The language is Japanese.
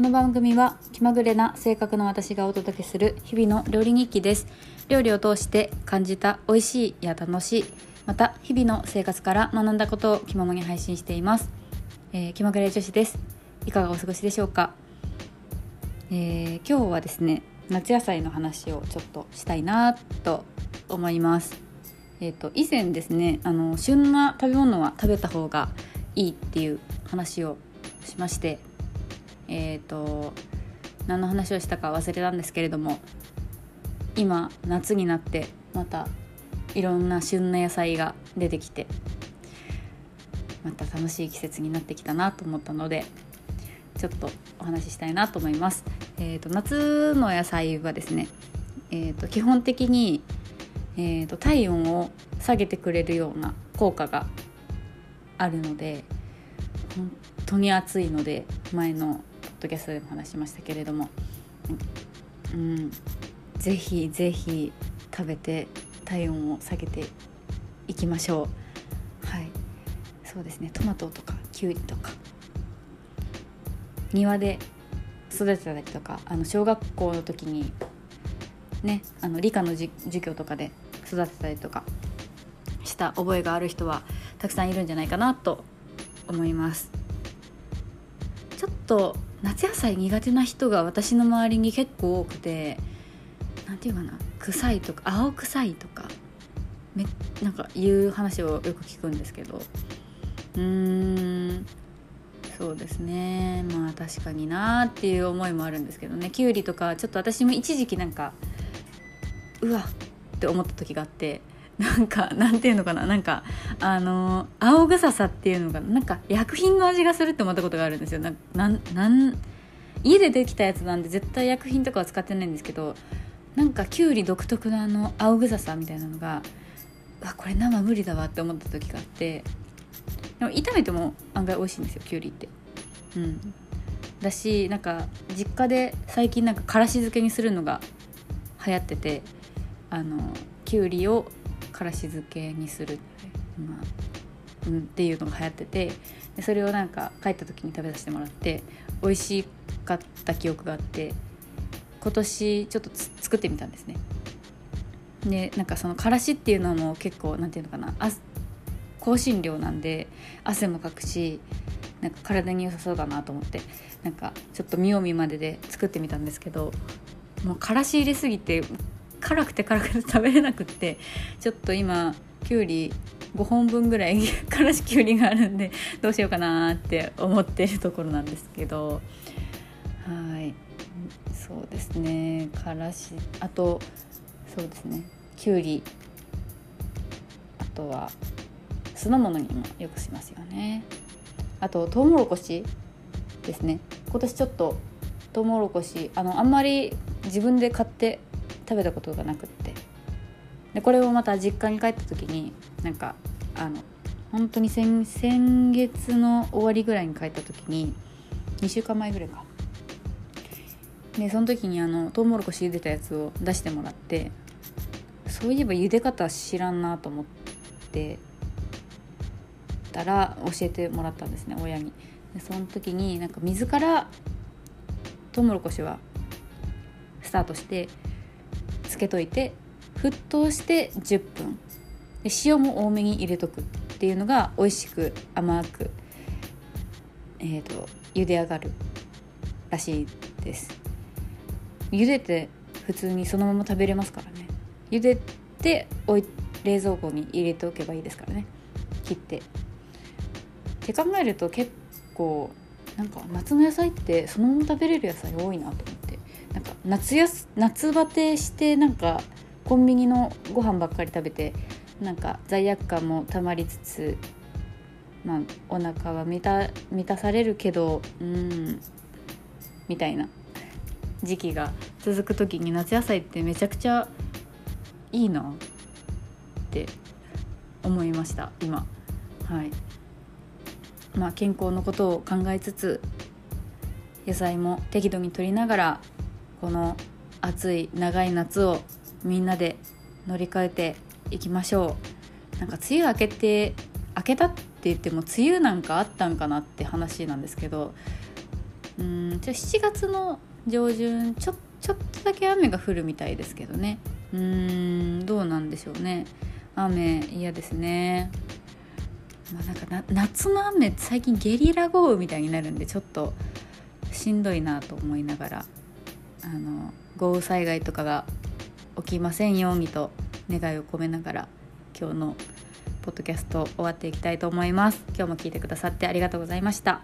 この番組は気まぐれな性格の私がお届けする日々の料理日記です。料理を通して感じた美味しいや楽しいまた日々の生活から学んだことを気ままに配信しています、えー、気まぐれ女子です。いかがお過ごしでしょうか、えー、今日はですね夏野菜の話をちょっとしたいなと思います。えーと、以前ですねあの旬な食べ物は食べた方がいいっていう話をしましてえっ、ー、と何の話をしたか忘れたんですけれども今夏になってまたいろんな旬な野菜が出てきてまた楽しい季節になってきたなと思ったのでちょっとお話ししたいなと思います。えーと、夏の野菜はですね、えーと基本的にえーと、体温を下げてくれるような効果があるので本当に暑いので前のドキャストでも話しましたけれども、うん、ぜひぜひ食べて体温を下げていきましょう。はい。そうですね。トマトとかきゅうりとか。庭で育てたりとかあの小学校の時にねあの理科の授業とかで育てたりとかした覚えがある人はたくさんいるんじゃないかなと思います。ちょっと夏野菜苦手な人が私の周りに結構多くて何て言うかな臭いとか青臭いとかめなんか言う話をよく聞くんですけど。うーんそうですね。まあ確かになっていう思いもあるんですけどね。きゅうりとかちょっと私も一時期なんかうわって思った時があってなんかなんていうのかななんかあの青臭さっていうのがなんか薬品の味がするって思ったことがあるんですよ。ななんなん家でできたやつなんで絶対薬品とかは使ってないんですけどなんかきゅうり独特のあの青臭さみたいなのがあこれ生無理だわって思った時があってでも炒めても案外美味しいんですよきゅうりって。うん。だしなんか実家で最近なんかからし漬けにするのが流行っててあのきゅうりをからし漬けにする、まあうん、っていうのが流行っててでそれをなんか帰った時に食べさせてもらって美味しかった記憶があって今年ちょっと作ってみたんですね。でなんかそのからしっていうのも結構なんていうのかな香辛料なんで汗もかくしなんか体に良さそうだなと思ってなんかちょっと見よう見までで作ってみたんですけどもうからし入れすぎて辛くて辛くて食べれなくってちょっと今きゅうり5本分ぐらい からしきゅうりがあるんでどうしようかなって思ってるところなんですけど。はい。そうですね。からしあとそうですね。きゅうり。あとは酢の物にもよくしますよね。あととうもろこしですね。今年ちょっととうもろこしあのあんまり自分で買って食べたことがなくって。でこれをまた実家に帰った時になんかあの本当に先先月の終わりぐらいに帰った時に2週間前ぐらいか。でその時にあのトウモロコシ茹でたやつを出してもらってそういえば茹で方知らんなと思ってたら教えてもらったんですね親に。でその時になんか水からトウモロコシはスタートしてけといて沸騰して10分。で塩も多めに入れとくっていうのが美味しく甘く、えーと、茹で上がるらしいです。茹でて普通にそのまま食べれますからね。茹でておい冷蔵庫に入れておけばいいですからね。切って。って考えると結構なんか夏の野菜ってそのまま食べれる野菜多いなと思って。なんか夏やす夏バテしてなんかコンビニのご飯ばっかり食べてなんか罪悪感もたまりつつ、まあ、お腹は満た満たされるけどうんみたいな時期が続く時に夏野菜ってめちゃくちゃいいなって思いました今。はい。まあ健康のことを考えつつ野菜も適度に取りながらこの暑い長い夏をみんなで乗り換えていきましょう。なんか梅雨明けて明けたって言っても梅雨なんかあったんかなって話なんですけどうんじゃ7月の上旬ちょちょっとだけ雨が降るみたいですけどね。うーんどうなんでしょうね。雨嫌ですね。まあなんかな夏の雨最近ゲリラ豪雨みたいになるんでちょっとしんどいなと思いながら。あの豪雨災害とかが起きませんようにと願いを込めながら今日のポッドキャスト終わっていきたいと思います。今日も聞いてくださってありがとうございました。